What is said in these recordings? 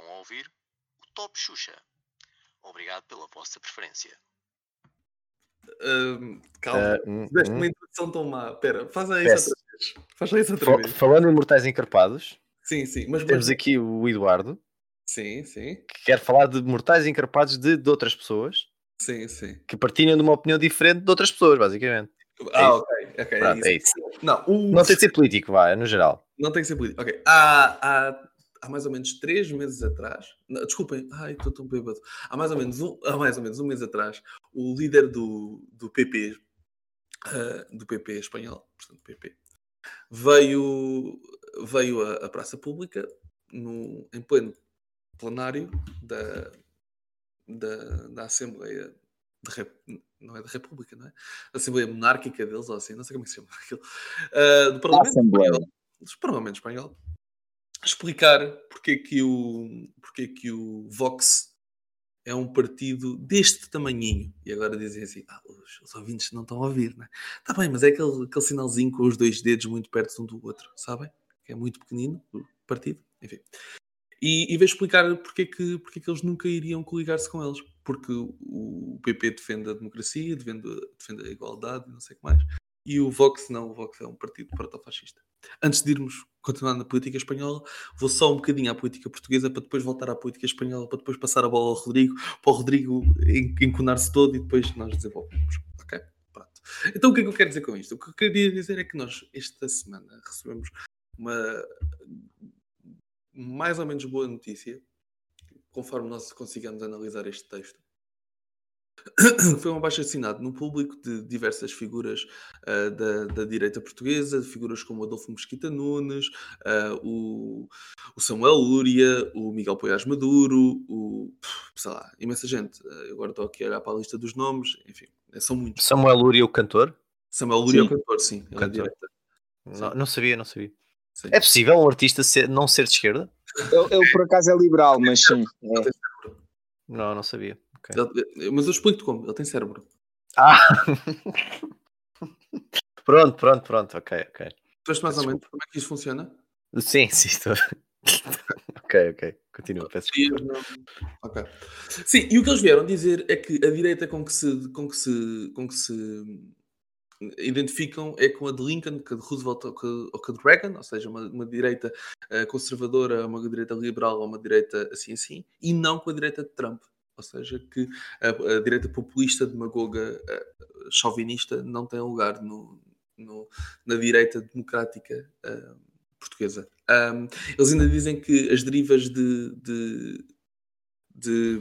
Estão a ouvir o Top Xuxa. Obrigado pela vossa preferência. Ahm, calma, Ah, hum, tiveste hum. uma introdução tão má. Pera, faz aí isso outra vez. Faz aí isso outra Fa- vez. Falando em mortais encarpados, Sim, sim. Mas, temos mas- aqui o Eduardo, Sim, sim. que quer falar de mortais encarpados de, de outras pessoas Sim, sim. que partilham de uma opinião diferente de outras pessoas, basicamente. Ah, isso. ok. ok, é Pronto, isso. é isso. Não, o- Não tem de ser político, vá, é no geral. Não tem que ser político. Ok. Há, há, há mais ou menos três meses atrás. não, desculpem, ai, estou tão bêbado. Há mais ou menos um, há mais ou menos um mês atrás, o líder do, do PP, ah, do PP espanhol, portanto, PP, veio, veio à, à praça pública no, em pleno plenário da, da, da Assembleia de não é da República, não é? Da Assembleia Monárquica deles, ou assim, não sei como é que se chama aquilo. ah, do Parlamento Assembleia. Espanhol, do Parlamento Espanhol, explicar porque é que o, porque é que o Vox é um partido deste tamanhinho. E agora dizem assim, ah, os, os ouvintes não estão a ouvir, não é? Está bem, mas é aquele, aquele sinalzinho com os dois dedos muito perto um do outro, sabem? Que é muito pequenino, o partido, enfim. E, e veio explicar porque é, que, porque é que eles nunca iriam coligar-se com eles. Porque o PP defende a democracia, defende, defende a igualdade, não sei o que mais. E o Vox não, o Vox é um partido protofascista. Antes de irmos continuar na política espanhola, vou só um bocadinho à política portuguesa para depois voltar à política espanhola, para depois passar a bola ao Rodrigo, para o Rodrigo en- enconar-se todo e depois nós desenvolvemos. Ok? Pronto. Então o que é que eu quero dizer com isto? O que eu queria dizer é que nós, esta semana, recebemos uma mais ou menos boa notícia, conforme nós consigamos analisar este texto. Foi um abaixo assinado no público de diversas figuras ah, da, da direita portuguesa, de figuras como Adolfo Mesquita Nunes, ah, o, o Samuel Lúria, o Miguel Poiás Maduro, o, sei lá, imensa gente. Eu agora estou aqui a olhar para a lista dos nomes, enfim, são muitos. Samuel Lúria, o cantor? Samuel Lúria é o Sim. cantor, sim. ele é Cantor. Não, não sabia, não sabia. Sim. É possível um artista ser- não ser de esquerda? Ele, ele, por acaso é liberal, mas sim. é. Não, não sabia. Ok. Ele- mas eu explico-te como, ele tem cérebro. Ah! pronto, pronto, pronto, ok, ok. Percebeste mais ou menos como é que isso funciona? Sim, sim, estou. ok, ok, continua, peço desculpa. Sim, e o que eles vieram dizer é que a direita com que se, com que se, com que se identificam é com a de Lincoln, que a de Roosevelt ou que, que a de Reagan, ou seja, uma, uma direita eh, conservadora, uma direita liberal ou uma direita assim assim, e não com a direita de Trump. Ou seja, que a, a direita populista, demagoga, eh, chauvinista não tem lugar no, no- na direita democrática portuguesa. Ahm, eles ainda dizem que as derivas de, de, de,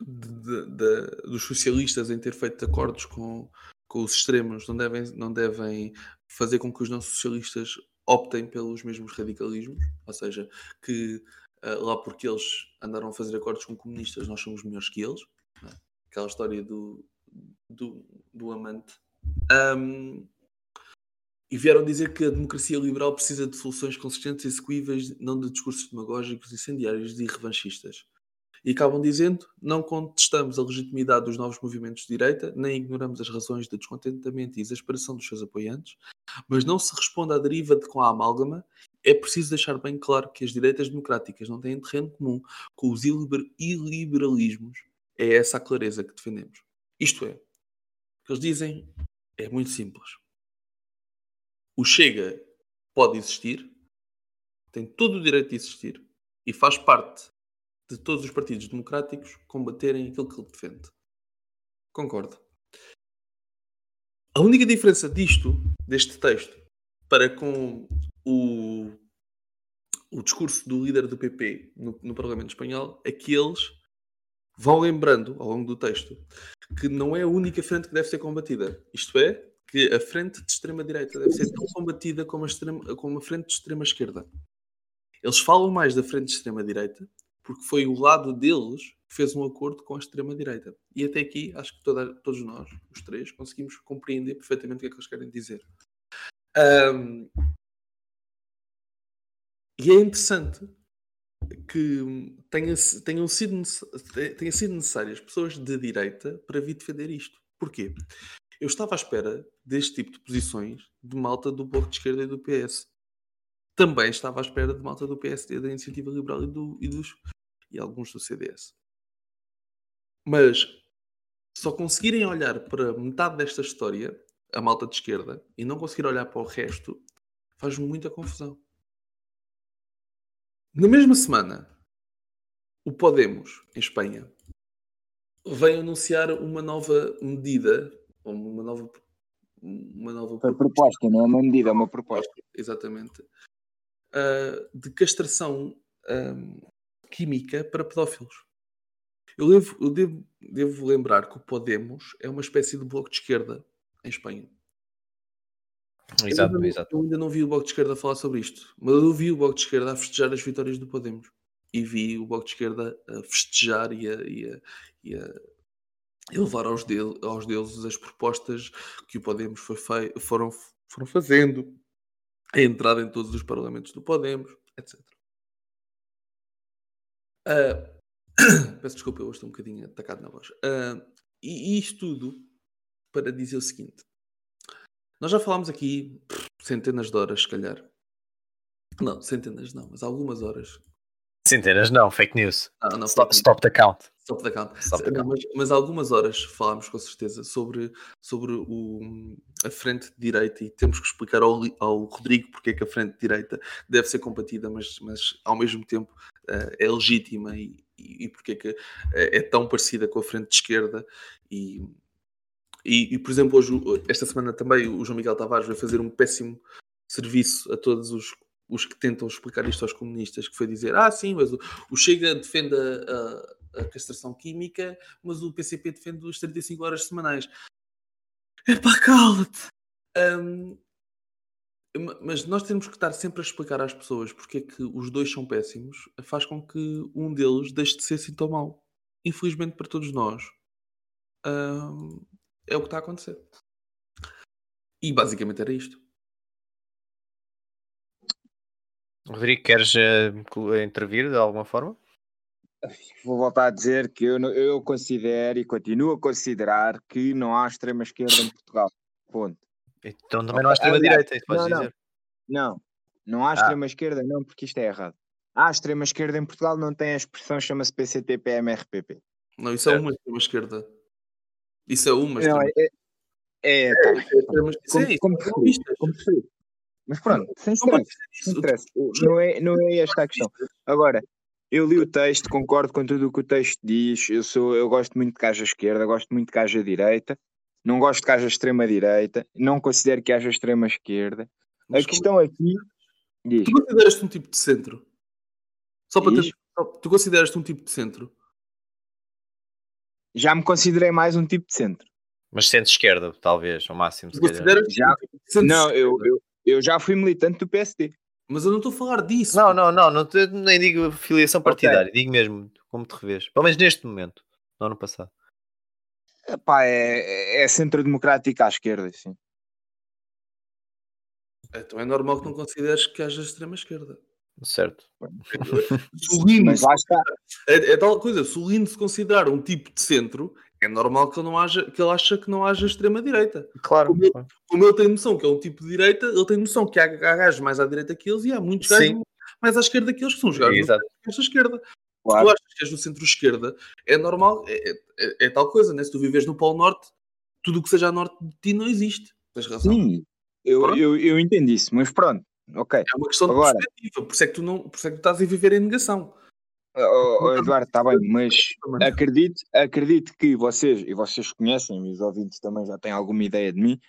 de- de- dos socialistas em ter feito acordos com, com os extremos não devem, não devem fazer com que os não socialistas optem pelos mesmos radicalismos, ou seja, que ah, lá porque eles andaram a fazer acordos com comunistas, nós somos melhores que eles. é? Aquela história do, do, do amante. Ahm, e vieram dizer que a democracia liberal precisa de soluções consistentes e execuíveis, não de discursos demagógicos, incendiários e revanchistas. E acabam dizendo: não contestamos a legitimidade dos novos movimentos de direita, nem ignoramos as razões de descontentamento e exasperação dos seus apoiantes, mas não se responde à deriva de com a amálgama. É preciso deixar bem claro que as direitas democráticas não têm terreno comum com os iliber- iliberalismos. É essa a clareza que defendemos. Isto é, o que eles dizem é muito simples. O Chega pode existir, tem todo o direito de existir e faz parte de todos os partidos democráticos combaterem aquilo que ele defende. Concordo. A única diferença disto, deste texto, para com o, o discurso do líder do PP no, no Parlamento Espanhol é que eles vão lembrando ao longo do texto que não é a única frente que deve ser combatida. Isto é, que a frente de extrema-direita deve ser tão combatida como a, extrema, como a frente de extrema-esquerda. Eles falam mais da frente de extrema-direita porque foi o lado deles que fez um acordo com a extrema-direita. E até aqui, acho que toda- todos nós, os três, conseguimos compreender perfeitamente o que é que eles querem dizer. Ahm, e é interessante que tenha, tenham sido, tenha sido necessárias pessoas de direita para vir defender isto. Porquê? Eu estava à espera deste tipo de posições de malta do Bloco de Esquerda e do PS. também estava à espera de malta do PSD, da Iniciativa Liberal e, do, e, dos, e alguns do CDS. Mas só conseguirem olhar para metade desta história, a malta de esquerda, e não conseguir olhar para o resto, faz muita confusão. Na mesma semana, o Podemos, em Espanha, vem anunciar uma nova medida, uma nova. Uma nova Foi proposta, não é uma medida, é uma proposta. Exatamente. Uh, de castração um, química para pedófilos. Eu, devo, eu devo, devo, lembrar que o Podemos é uma espécie de bloco de esquerda em Espanha. Exato, eu ainda, exato. Eu ainda não vi o bloco de esquerda falar sobre isto, mas eu vi o bloco de esquerda a festejar as vitórias do Podemos. E vi o bloco de esquerda a festejar e a, e a, e a levar aos, de, aos deuses as propostas que o Podemos foi fei, foram, foram fazendo, a entrada em todos os parlamentos do Podemos, etc. Uh, peço desculpa, eu estou um bocadinho atacado na voz. Uh, e, e isto tudo para dizer o seguinte: nós já falámos aqui centenas de horas, se calhar. Não, centenas não, mas algumas horas. Centenas não, fake news. Ah, não, stop, stop the count. Stop the count. Stop the count. Mas, mas, algumas horas falámos com certeza sobre, sobre o, a frente de direita e temos que explicar ao, ao Rodrigo porque é que a frente de direita deve ser combatida, mas, mas ao mesmo tempo uh, é legítima e, e, e porque é que é, é tão parecida com a frente de esquerda e, e, e, por exemplo, hoje, esta semana também o João Miguel Tavares vai fazer um péssimo serviço a todos os, os que tentam explicar isto aos comunistas, que foi dizer, ah sim, mas o, o Chega defende a, a, a, castração química, mas o PCP defende as 35 horas semanais. Epá, cala-te! Um, mas nós temos que estar sempre a explicar às pessoas porque é que os dois são péssimos, faz com que um deles deixe de ser assim tão. Infelizmente para todos nós, um, é o que está a acontecer. E basicamente era isto. Rodrigo, queres uh, intervir de alguma forma? Vou voltar a dizer que eu, eu considero e continuo a considerar que não há extrema-esquerda em Portugal. Ponto. Então também não há extrema-direita, isso podes não, dizer. Não, não há extrema-esquerda, não, porque isto é errado. Há extrema-esquerda em Portugal, não tem a expressão, chama-se PCT-PMRPP. Não, isso é uma extrema-esquerda. Isso é uma não, extrema é, é, tá. como, como, preferir, como preferir. Mas pronto, sem stress, sem stress. Não, é, não é esta a questão. Agora, eu li o texto, concordo com tudo o que o texto diz. Eu, sou, eu gosto muito de haja esquerda, gosto muito de haja direita. Não gosto que haja extrema-direita. Não considero que haja extrema-esquerda. A questão aqui. Diz. Tu consideras-te um tipo de centro? Só para ter... Tu consideras-te um tipo de centro? Já me considerei mais um tipo de centro. Mas centro-esquerda, talvez, ao máximo. Tu consideras já... Um não, eu, eu, eu já fui militante do PSD. Mas eu não estou a falar disso. Não, não, não, não te, nem digo filiação partidária, okay. digo mesmo como te revês. Pelo menos neste momento, no ano passado. Epá, é, é centro democrático à esquerda, sim. Então é normal que não consideres que haja extrema-esquerda. Certo. Se o Lino, é, é, tal coisa, se o Lino se considerar um tipo de centro, é normal que ele, não haja, que ele acha que não haja extrema-direita. Claro. Como ele, como ele, tem noção que é um tipo de direita, ele tem noção que há, há gajos mais à direita que eles e há muitos gajos mais à esquerda que eles, que são os gajos à esquerda. Claro. Se tu achas que és no centro-esquerda, é normal, é, é, é, tal coisa, né? Se tu vives no Polo Norte, tudo o que seja a norte de ti não existe. Tens razão. Sim, eu, eu, eu entendo isso, mas pronto, ok. É uma questão Agora, de perspectiva, por isso, é que tu não, por isso é que tu estás a viver em negação. Oh, oh, Eduardo, está bem, mas acredito, acredito que vocês, e vocês conhecem, os ouvintes também já têm alguma ideia de mim,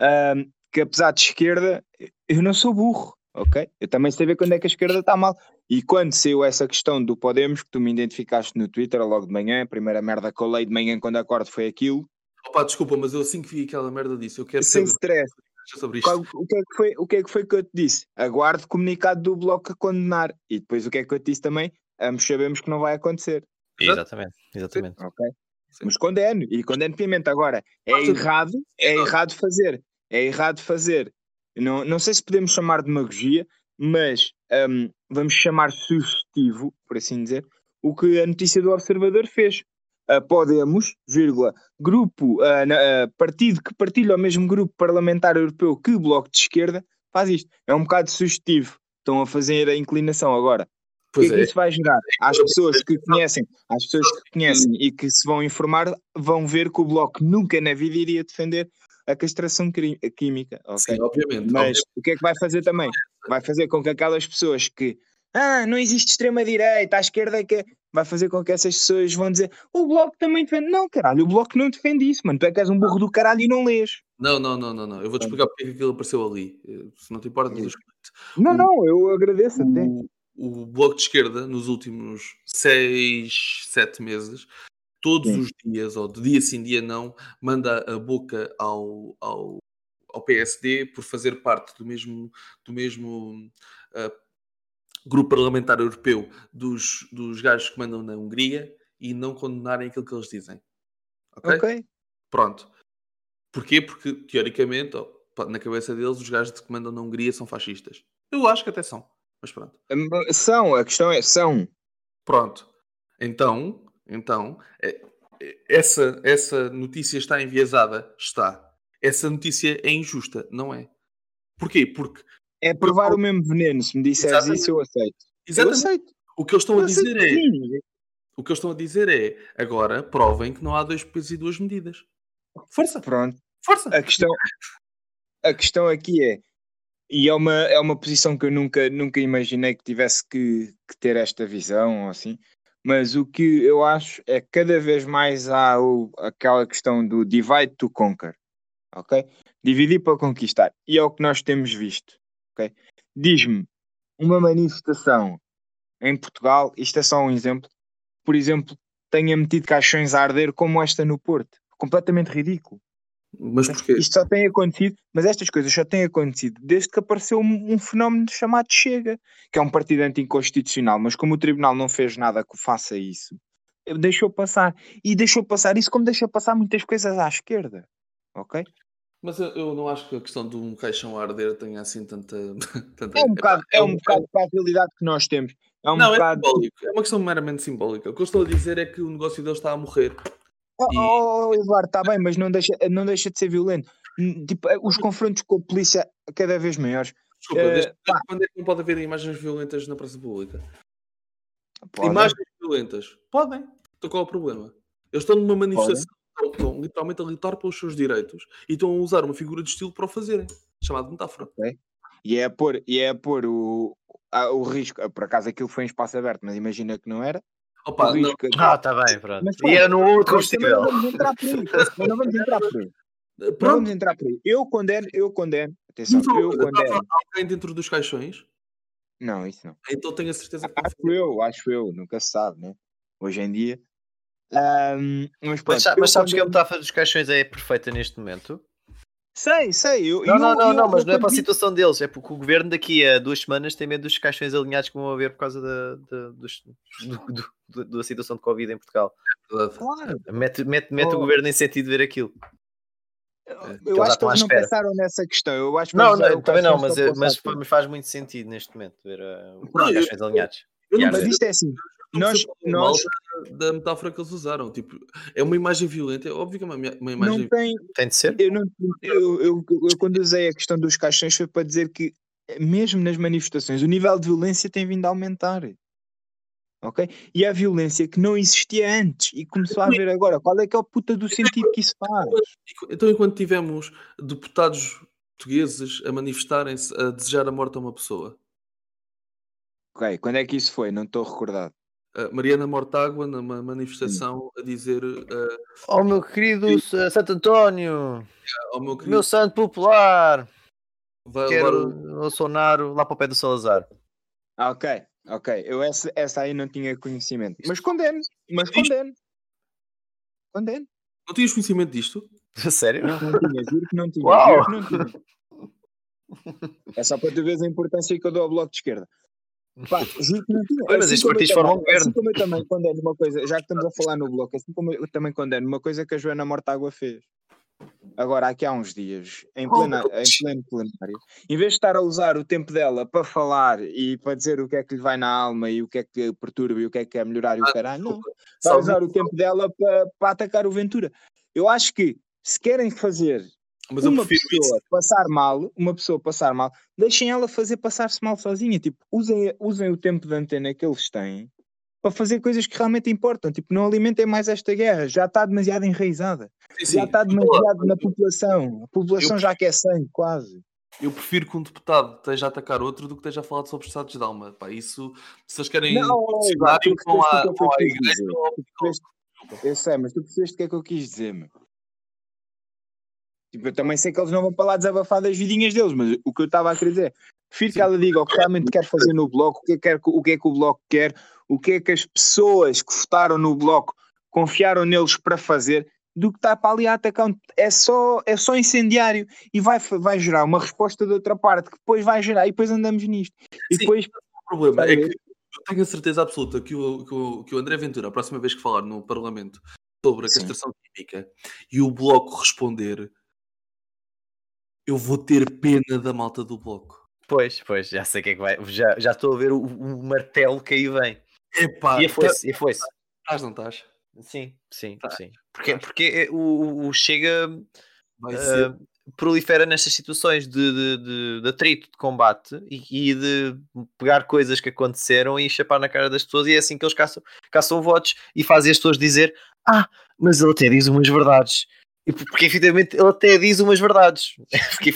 um, que apesar de esquerda, eu não sou burro, ok? Eu também sei ver quando é que a esquerda está mal. E quando saiu essa questão do Podemos, que tu me identificaste no Twitter logo de manhã, a primeira merda que eu leio de manhã quando acordo foi aquilo. Opa, desculpa, mas eu assim que vi aquela merda disse, eu quero Sem saber stress. Sobre isto. Qual, o, que é que foi, o que é que foi que eu te disse? Aguardo comunicado do Bloco a condenar. E depois o que é que eu te disse também? Ambos sabemos que não vai acontecer. Exatamente, exatamente. Ok. Sim. Mas condeno, e condeno piamente. Agora, é errado, é errado fazer. É errado fazer. Não, não sei se podemos chamar de demagogia, mas um, vamos chamar sugestivo, por assim dizer, o que a notícia do Observador fez. Uh, Podemos, vírgula, grupo, uh, uh, partido que partilha o mesmo grupo parlamentar europeu que o Bloco de Esquerda, faz isto. É um bocado sugestivo. estão a fazer a inclinação agora. O que é que isso vai gerar? Às pessoas que conhecem, às pessoas que conhecem e que se vão informar, vão ver que o Bloco nunca na vida iria defender a castração química. Okay? Sim, obviamente. Mas obviamente. o que é que vai fazer também? Vai fazer com que aquelas pessoas que ah, não existe extrema-direita, à esquerda é que é", vai fazer com que essas pessoas vão dizer o Bloco também defende. Não, caralho, o Bloco não defende isso, mano. Tu é que és um burro do caralho e não lês. Não, não, não, não, não. Eu vou-te explicar porque é aquilo apareceu ali. Eh, Se não te importa, Não, O- não, eu agradeço até. o, o Bloco de Esquerda, nos últimos 6, 7 meses, todos Sim. os dias, ou de dia sim, dia não, manda a boca ao, ao, ao PSD por fazer parte do mesmo, do mesmo ah, grupo parlamentar europeu dos, dos gajos que mandam na Hungria e não condenarem aquilo que eles dizem. Ok? Pronto. Porquê? Porque, teoricamente, na cabeça deles, os gajos que mandam na Hungria são fascistas. Eu acho que até são. Mas pronto. Hum, São, a questão é, são. Pronto. Então, então é- é- essa, essa notícia está enviesada? Está. Essa notícia é injusta? Não é. Porquê? Porque É provar o mesmo veneno. Se me disseres Exatamente. isso, eu aceito. Eu exatamente, aceito. o que eles estão a Eu aceito dizer é sim. o que eles estão a dizer é agora provem que não há dois pesos e duas medidas. Força, Pronto. força. A questão, a questão aqui é, e é uma, é uma posição que eu nunca, nunca imaginei que tivesse que, que ter esta visão ou assim, mas o que eu acho é que cada vez mais há o, aquela questão do divide to conquer, ok? Dividir para conquistar, e é o que nós temos visto, Diz-me, uma manifestação em Portugal, isto é só um exemplo, por exemplo, tenha metido caixões a arder como esta no Porto, completamente ridículo. Mas porquê? Isto só tem acontecido, mas estas coisas só têm acontecido desde que apareceu um, um fenómeno chamado Chega, que é um partido anticonstitucional, mas como o Tribunal não fez nada que faça isso, deixou passar. E deixou passar isso como deixa passar muitas coisas à esquerda. Ok? Mas eu, eu não acho que a questão de um caixão a arder tenha assim tanta. tanta É um bocado, é um é bocado para a realidade que nós temos. É um não, bocado. é simbólico. É uma questão meramente simbólica. O que eu estou a dizer é que o negócio deles está a morrer. Oh, E- oh, oh, Eduardo, está bem, mas não deixa, não deixa de ser violento. Tipo, eh, os confrontos com a polícia cada vez maiores. Desculpa, desde, pá. desde quando é que não pode haver imagens violentas na praça pública? Podem. Imagens violentas? Podem. Então qual é o problema? Eles estão numa manifestação, estão, estão literalmente a lutar pelos seus direitos e estão a usar uma figura de estilo para o fazerem, chamado metáfora. E é a pôr, e é a pôr o, a- o risco. Por acaso aquilo foi em espaço aberto, mas imagina que não era. Opa, o não, risco- Ah, tá bem, pronto. Mas E era no outro também não combustível. vamos entrar por aí. Não vamos entrar por aí. Não pronto, vamos entrar por aí. Eu condeno, eu condeno. Atenção, então, eu condeno. alguém dentro dos caixões, Não, isso não. então tenho a certeza que Acho eu, acho eu, nunca se sabe, né? Hoje em dia. Ahm, mas pronto, Mas, eu mas sabes que a metáfora dos caixões é perfeita neste momento? Sei, sei. Eu, Não, eu- não, não, eu- não, mas eu não é para a situação deles, é porque o governo daqui a duas semanas tem medo dos caixões alinhados que vão haver por causa da, da, dos- do- do- do- da situação de Covid em Portugal. Claro. Mete, mete, mete o Oh. governo em sentido de ver aquilo. Eu já acho que eles não pensaram nessa questão. Eu acho que Não, não também não, mas, é- mas faz muito sentido neste momento ver uh, os Não, eu- caixões alinhados. Eu não Mas isto é assim. Não Nós, mal nós da, metáfora que eles usaram. Tipo, é uma imagem violenta, é óbvio que é uma, uma não imagem tem. Tem de ser? Eu, não, eu, eu, eu quando usei a questão dos caixões foi para dizer que, mesmo nas manifestações, o nível de violência tem vindo a aumentar. Ok? E a violência que não existia antes e começou a haver agora. Qual é que é o puta do sentido que isso faz? Então, enquanto tivemos deputados portugueses a manifestarem-se a desejar a morte a uma pessoa, Ok, quando é que isso foi? Não estou recordado. Mariana Mortágua, numa manifestação, a dizer uh, Oh meu querido S- Santo António, ao meu querido, meu santo popular, vai quero o Bolsonaro lá para o pé do Salazar. Ah, ok, ok. Eu essa, essa aí não tinha conhecimento. Mas condeno, mas condeno. Condeno. Não tinhas conhecimento disto? Sério? Não tinha, juro que não tinha. Uau! Juro que não tinha. É só para tu veres a importância que eu dou ao Bloco de Esquerda. Pá, juro que não tinha. Oi, mas Assim estes como eu partidos também- formam governo. Assim como eu também condeno uma coisa, já que estamos a falar no Bloco, assim como eu também condeno uma coisa que a Joana Mortágua fez. Agora, aqui há uns dias, em, plena, em pleno plenário, em vez de estar a usar o tempo dela para falar e para dizer o que é que lhe vai na alma e o que é que perturba e o que é que é melhorar e o Ah, caralho, não. vai usar o tempo dela para, para atacar o Ventura. Eu acho que se querem fazer Mas uma pessoa isso. passar mal, uma pessoa passar mal, deixem ela fazer passar-se mal sozinha. Tipo, usem, usem o tempo de antena que eles têm para fazer coisas que realmente importam. Tipo, não alimentem mais esta guerra, já está demasiado enraizada. Sim, sim. Já está demasiado na população. A população eu, já quer sangue, quase. Eu prefiro que um deputado esteja a atacar outro do que esteja a falar sobre estados de alma. Pá, isso, se eles querem não, dicionário, vão à, igreja. Eu sei, mas tu percebeste o que é que eu quis dizer, meu. Tipo, eu também sei que eles não vão para lá desabafar das vidinhas deles, mas o que eu estava a querer dizer, prefiro Sim. que ela diga o que realmente quer fazer no bloco, o que, é, quer, o que é que o bloco quer, o que é que as pessoas que votaram no bloco confiaram neles para fazer, do que estar para ali a atacar. É só, é só incendiário e vai, vai gerar uma resposta de outra parte que depois vai gerar e depois andamos nisto. E Sim, depois. O problema é que eu tenho a certeza absoluta que o, que, o, que o André Ventura, a próxima vez que falar no Parlamento sobre a castração química e o bloco responder eu vou ter pena da malta do bloco. Pois, pois, já sei o que é que vai. Já, já estou a ver o, o martelo que aí vem. Epá, e foi-se, tá, e foi-se. Estás, não estás? Sim, sim, tá. sim. Porque, porque é, o, o Chega uh, prolifera nestas situações de, de, de, de atrito, de combate e, e, de pegar coisas que aconteceram e chapar na cara das pessoas, e é assim que eles caçam, caçam votos e fazem as pessoas dizer: Ah, mas ele até diz umas verdades. Porque efetivamente ele até diz umas verdades. Porque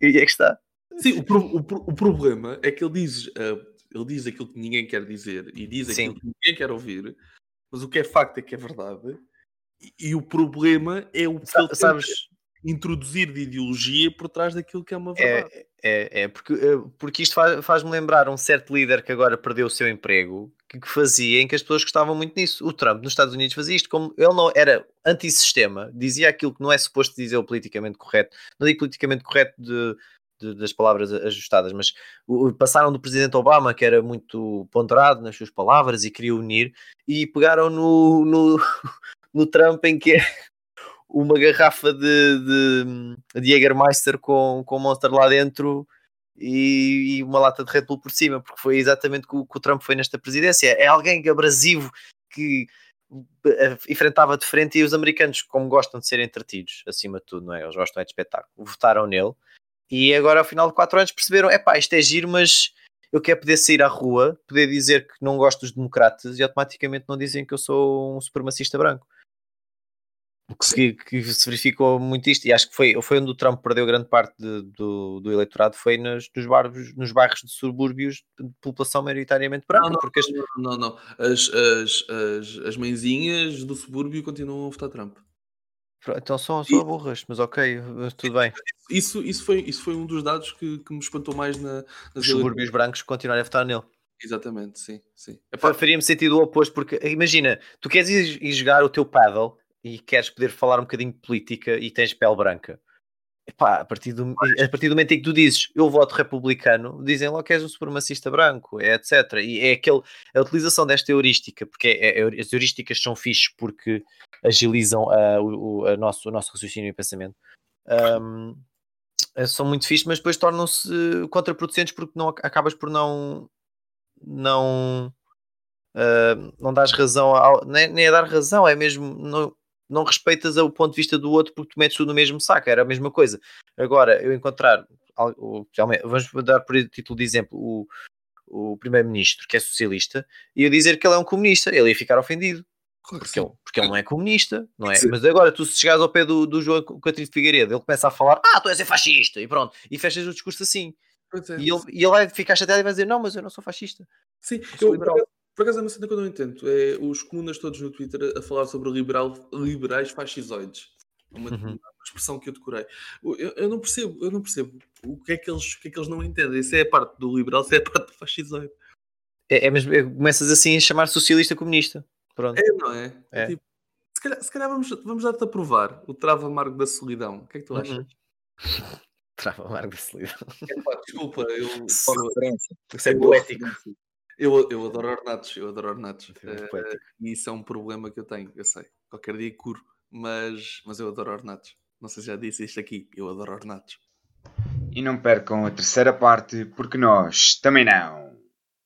e é que está. Sim, o, pro, o, o, problema é que ele diz, uh, ele diz aquilo que ninguém quer dizer e diz aquilo Sim. que ninguém quer ouvir, mas o que é facto é que é verdade. E, e o problema é o que Sa ele sabes introduzir de ideologia por trás daquilo que é uma verdade. É, é, é porque, eh, porque isto faz-me faz lembrar um certo líder que agora perdeu o seu emprego que, que fazia em que as pessoas gostavam muito nisso. O Trump nos Estados Unidos fazia isto como ele não era antissistema, dizia aquilo que não é suposto dizer o politicamente correto. Não digo politicamente correto de, de, das palavras ajustadas, mas o, passaram do presidente Obama, que era muito ponderado nas suas palavras e queria unir, e pegaram no, no, no Trump em que é uma garrafa de, de, de Jägermeister com, com Monster lá dentro e, e, uma lata de Red Bull por cima, porque foi exatamente o que o Trump foi nesta presidência. É alguém abrasivo que eh, enfrentava de frente e os americanos, como gostam de ser entretidos, acima de tudo, não é? Eles gostam é de espetáculo, votaram nele e agora ao final de 4 anos perceberam, é pá, isto é giro, mas eu quero poder sair à rua, poder dizer que não gosto dos democratas e automaticamente não dizem que eu sou um supremacista branco que, que, se verificou muito isto, e acho que foi, foi onde o Trump perdeu grande parte de, do, do eleitorado, foi nos, nos, bairros, nos bairros de subúrbios de população maioritariamente branca. Não, não, porque não, não, não. As, as, as, as mãezinhas do subúrbio continuam a votar Trump. Então são só burras, mas ok, tudo bem. Isso, isso, foi, isso foi um dos dados que, que me espantou mais na, nas Os subúrbios brancos continuarem a votar nele. Exatamente, sim. sim. Faria-me sentido o oposto, porque imagina, tu queres ir, ir jogar o teu paddle e queres poder falar um bocadinho de política e tens pele branca. Epá, a, partir do, a partir do momento em que tu dizes eu voto republicano, dizem logo que és um supremacista branco, é, etc. E é aquele, a utilização desta heurística, porque é, é, as heurísticas são fixes porque agilizam a, o, a nosso, o nosso raciocínio e pensamento. Um, são muito fixes, mas depois tornam-se contraproducentes porque não, acabas por não não uh, não dás razão ao, nem, nem a dar razão, é mesmo não, não respeitas o ponto de vista do outro porque tu metes tudo no mesmo saco, era a mesma coisa. Agora, eu encontrar, vamos dar por título de exemplo, o, o primeiro-ministro que é socialista e eu dizer que ele é um comunista, ele ia ficar ofendido. Porque ele, porque ele não é comunista, não é? Mas agora, tu se chegares ao pé do, do João Catrino Figueiredo, ele começa a falar, ah, tu és fascista, e pronto, e fechas o discurso assim. É. E, ele, e ele vai ficar chateado e vai dizer, não, mas eu não sou fascista. Sim, eu, eu, por acaso é uma cena que eu não entendo. É os comunas todos no Twitter a falar sobre liberal, liberais fascisoides. É uma, uhum. expressão que eu decorei. Eu, eu, não percebo, eu não percebo o que é que eles, o que é que eles não entendem. Se é a parte do liberal, se é a parte do fascisoide. É, é mesmo, é, começas assim a chamar socialista comunista. Pronto. É, não é? é. é tipo, se calhar, se calhar, vamos, vamos dar-te a provar o travo amargo da solidão. O que é que tu achas? Uhum. Trava amargo da solidão. desculpa, eu. Isso é poético. Eu, eu adoro ornatos, eu adoro ornatos. Uh, e isso é um problema que eu tenho, eu sei. Qualquer dia curo, mas, mas eu adoro ornatos. Não sei se já disse isto aqui, eu adoro ornatos. E não percam a terceira parte, porque nós também não.